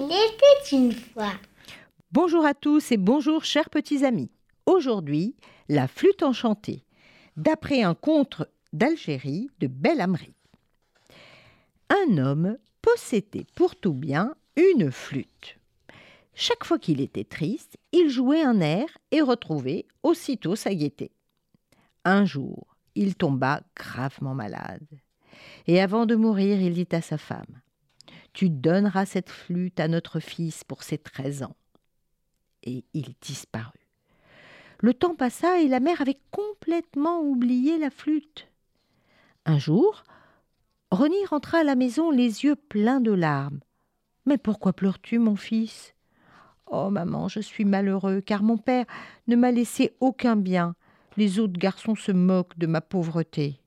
Il était une fois. Bonjour à tous et bonjour chers petits amis. Aujourd'hui, la flûte enchantée, d'après un conte d'Algérie de Belle Amri. Un homme possédait pour tout bien une flûte. Chaque fois qu'il était triste, il jouait un air et retrouvait aussitôt sa gaieté. Un jour, il tomba gravement malade. Et avant de mourir, il dit à sa femme Tu donneras cette flûte à notre fils pour ses treize ans. Et il disparut. Le temps passa et la mère avait complètement oublié la flûte. Un jour, Rony rentra à la maison les yeux pleins de larmes. Mais pourquoi pleures-tu, mon fils? Oh, maman, je suis malheureux, car mon père ne m'a laissé aucun bien. Les autres garçons se moquent de ma pauvreté.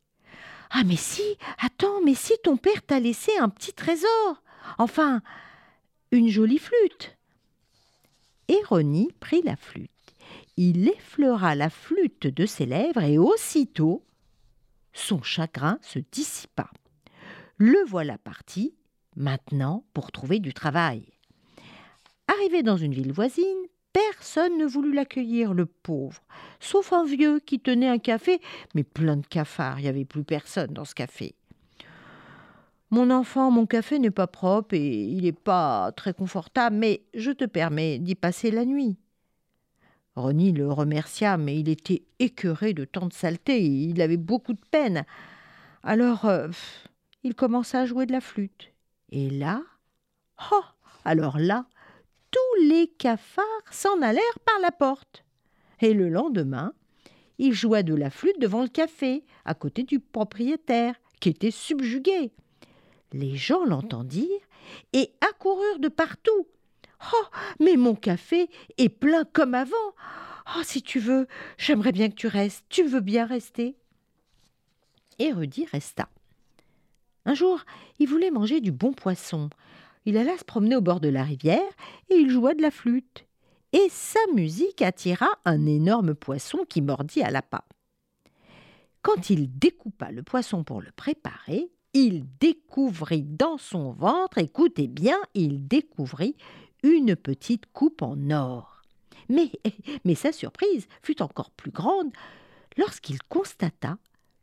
Ah, mais si, attends, mais si ton père t'a laissé un petit trésor, enfin, une jolie flûte. Et prit la flûte. Il effleura la flûte de ses lèvres et aussitôt son chagrin se dissipa. Le voilà parti, maintenant, pour trouver du travail. Arrivé dans une ville voisine, Personne ne voulut l'accueillir, le pauvre, sauf un vieux qui tenait un café, mais plein de cafards, il n'y avait plus personne dans ce café. Mon enfant, mon café n'est pas propre et il n'est pas très confortable, mais je te permets d'y passer la nuit. Rony le remercia, mais il était écœuré de tant de saleté et il avait beaucoup de peine. Alors, euh, il commença à jouer de la flûte. Et là, oh, alors là, tous les cafards s'en allèrent par la porte. Et le lendemain, il joua de la flûte devant le café, à côté du propriétaire, qui était subjugué. Les gens l'entendirent et accoururent de partout. Oh, mais mon café est plein comme avant. Oh, si tu veux, j'aimerais bien que tu restes. Tu veux bien rester Et Rudy resta. Un jour, il voulait manger du bon poisson. Il alla se promener au bord de la rivière et il joua de la flûte. Et sa musique attira un énorme poisson qui mordit à l'appât. Quand il découpa le poisson pour le préparer, il découvrit dans son ventre, écoutez bien, il découvrit une petite coupe en or. Mais, mais sa surprise fut encore plus grande lorsqu'il constata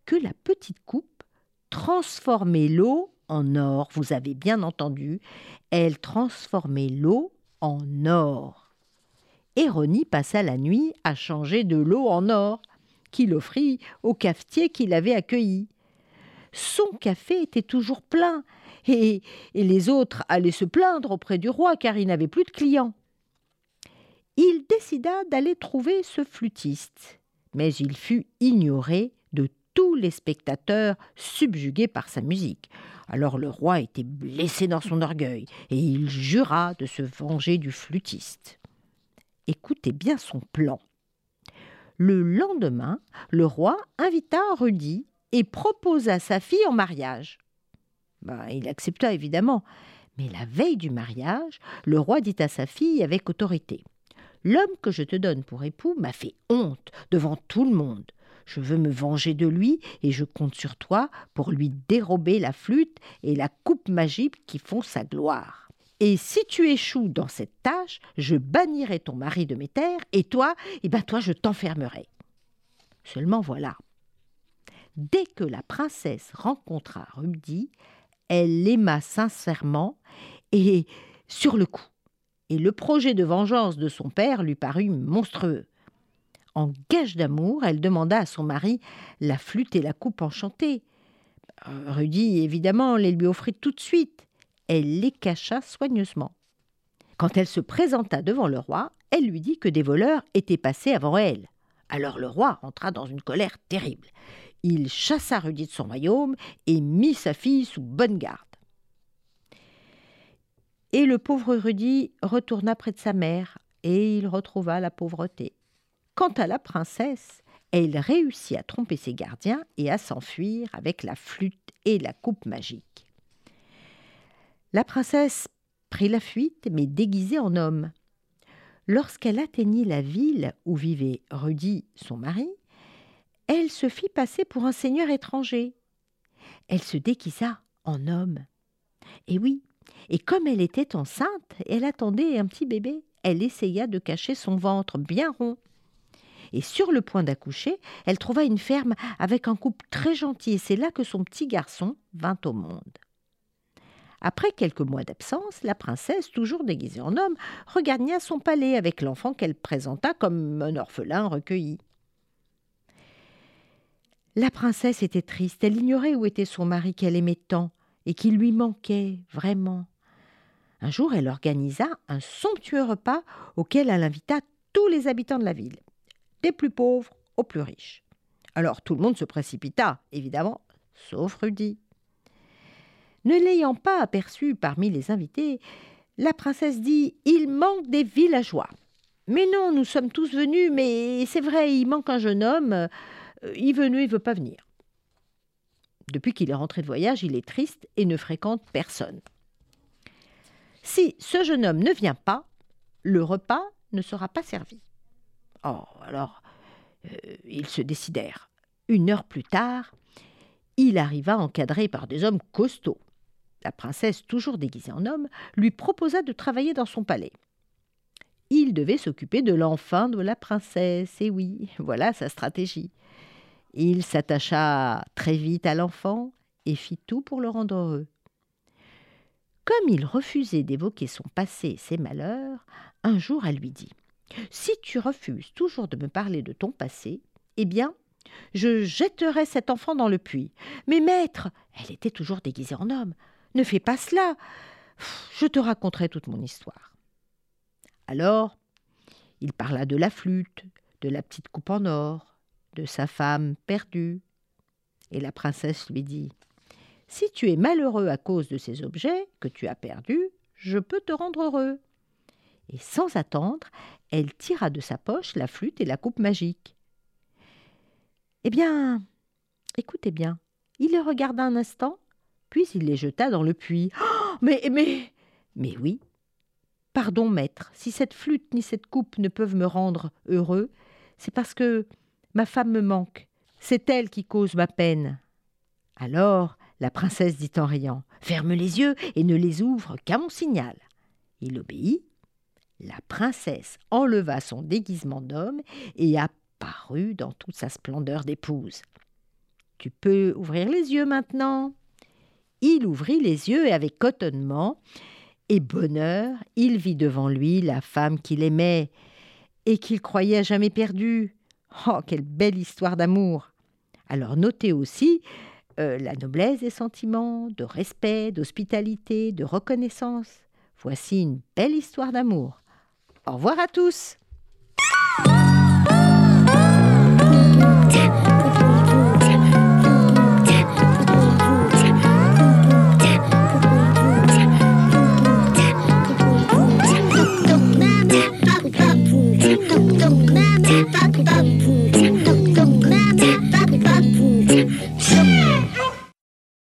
que la petite coupe transformait l'eau en or. Vous avez bien entendu, elle transformait l'eau en or. Hérony passa la nuit à changer de l'eau en or, qu'il offrit au cafetier qui l'avait accueilli. Son café était toujours plein, et, les autres allaient se plaindre auprès du roi car il n'avait plus de clients. Il décida d'aller trouver ce flûtiste, mais il fut ignoré de tous les spectateurs subjugués par sa musique. Alors le roi était blessé dans son orgueil, et il jura de se venger du flûtiste. Écoutez bien son plan. Le lendemain, le roi invita Rudy et proposa sa fille en mariage. Ben, il accepta évidemment, mais la veille du mariage, le roi dit à sa fille avec autorité L'homme que je te donne pour époux m'a fait honte devant tout le monde. Je veux me venger de lui et je compte sur toi pour lui dérober la flûte et la coupe magique qui font sa gloire. Et si tu échoues dans cette tâche, je bannirai ton mari de mes terres et toi, eh ben toi, je t'enfermerai. Seulement voilà. Dès que la princesse rencontra Rudy, elle l'aima sincèrement et sur le coup. Et le projet de vengeance de son père lui parut monstrueux. En gage d'amour, elle demanda à son mari la flûte et la coupe enchantée. Euh, Rudy, évidemment, les lui offrit tout de suite. Elle les cacha soigneusement. Quand elle se présenta devant le roi, elle lui dit que des voleurs étaient passés avant elle. Alors le roi entra dans une colère terrible. Il chassa Rudy de son royaume et mit sa fille sous bonne garde. Et le pauvre Rudy retourna près de sa mère, et il retrouva la pauvreté. Quant à la princesse, elle réussit à tromper ses gardiens et à s'enfuir avec la flûte et la coupe magique. La princesse prit la fuite, mais déguisée en homme. Lorsqu'elle atteignit la ville où vivait Rudy, son mari, elle se fit passer pour un seigneur étranger. Elle se déguisa en homme. Et oui, et comme elle était enceinte, elle attendait un petit bébé, elle essaya de cacher son ventre bien rond. Et sur le point d'accoucher, elle trouva une ferme avec un couple très gentil, et c'est là que son petit garçon vint au monde. Après quelques mois d'absence, la princesse, toujours déguisée en homme, regagna son palais avec l'enfant qu'elle présenta comme un orphelin recueilli. La princesse était triste, elle ignorait où était son mari qu'elle aimait tant et qui lui manquait vraiment. Un jour, elle organisa un somptueux repas auquel elle invita tous les habitants de la ville, des plus pauvres aux plus riches. Alors tout le monde se précipita, évidemment, sauf Rudy. Ne l'ayant pas aperçu parmi les invités, la princesse dit Il manque des villageois. Mais non, nous sommes tous venus, mais c'est vrai, il manque un jeune homme. Euh, il veut, il veut pas venir. Depuis qu'il est rentré de voyage, il est triste et ne fréquente personne. Si ce jeune homme ne vient pas, le repas ne sera pas servi. Oh, alors, euh, ils se décidèrent. Une heure plus tard, il arriva encadré par des hommes costauds. La princesse, toujours déguisée en homme, lui proposa de travailler dans son palais. Il devait s'occuper de l'enfant de la princesse, et oui, voilà sa stratégie. Il s'attacha très vite à l'enfant et fit tout pour le rendre heureux. Comme il refusait d'évoquer son passé et ses malheurs, un jour elle lui dit Si tu refuses toujours de me parler de ton passé, eh bien, je jetterai cet enfant dans le puits. Mais maître, elle était toujours déguisée en homme. Ne fais pas cela. Je te raconterai toute mon histoire. Alors, il parla de la flûte, de la petite coupe en or, de sa femme perdue. Et la princesse lui dit si tu es malheureux à cause de ces objets que tu as perdus, je peux te rendre heureux. Et sans attendre, elle tira de sa poche la flûte et la coupe magique. Eh bien, écoutez bien, il les regarda un instant, puis il les jeta dans le puits. Oh, mais, mais, mais oui. Pardon, maître, si cette flûte ni cette coupe ne peuvent me rendre heureux, c'est parce que ma femme me manque. C'est elle qui cause ma peine. Alors, la princesse dit en riant Ferme les yeux et ne les ouvre qu'à mon signal. Il obéit. La princesse enleva son déguisement d'homme et apparut dans toute sa splendeur d'épouse. Tu peux ouvrir les yeux maintenant. Il ouvrit les yeux et avec cotonnement et bonheur, il vit devant lui la femme qu'il aimait et qu'il croyait jamais perdue. Oh, quelle belle histoire d'amour Alors notez aussi euh, la noblesse des sentiments, de respect, d'hospitalité, de reconnaissance. Voici une belle histoire d'amour. Au revoir à tous.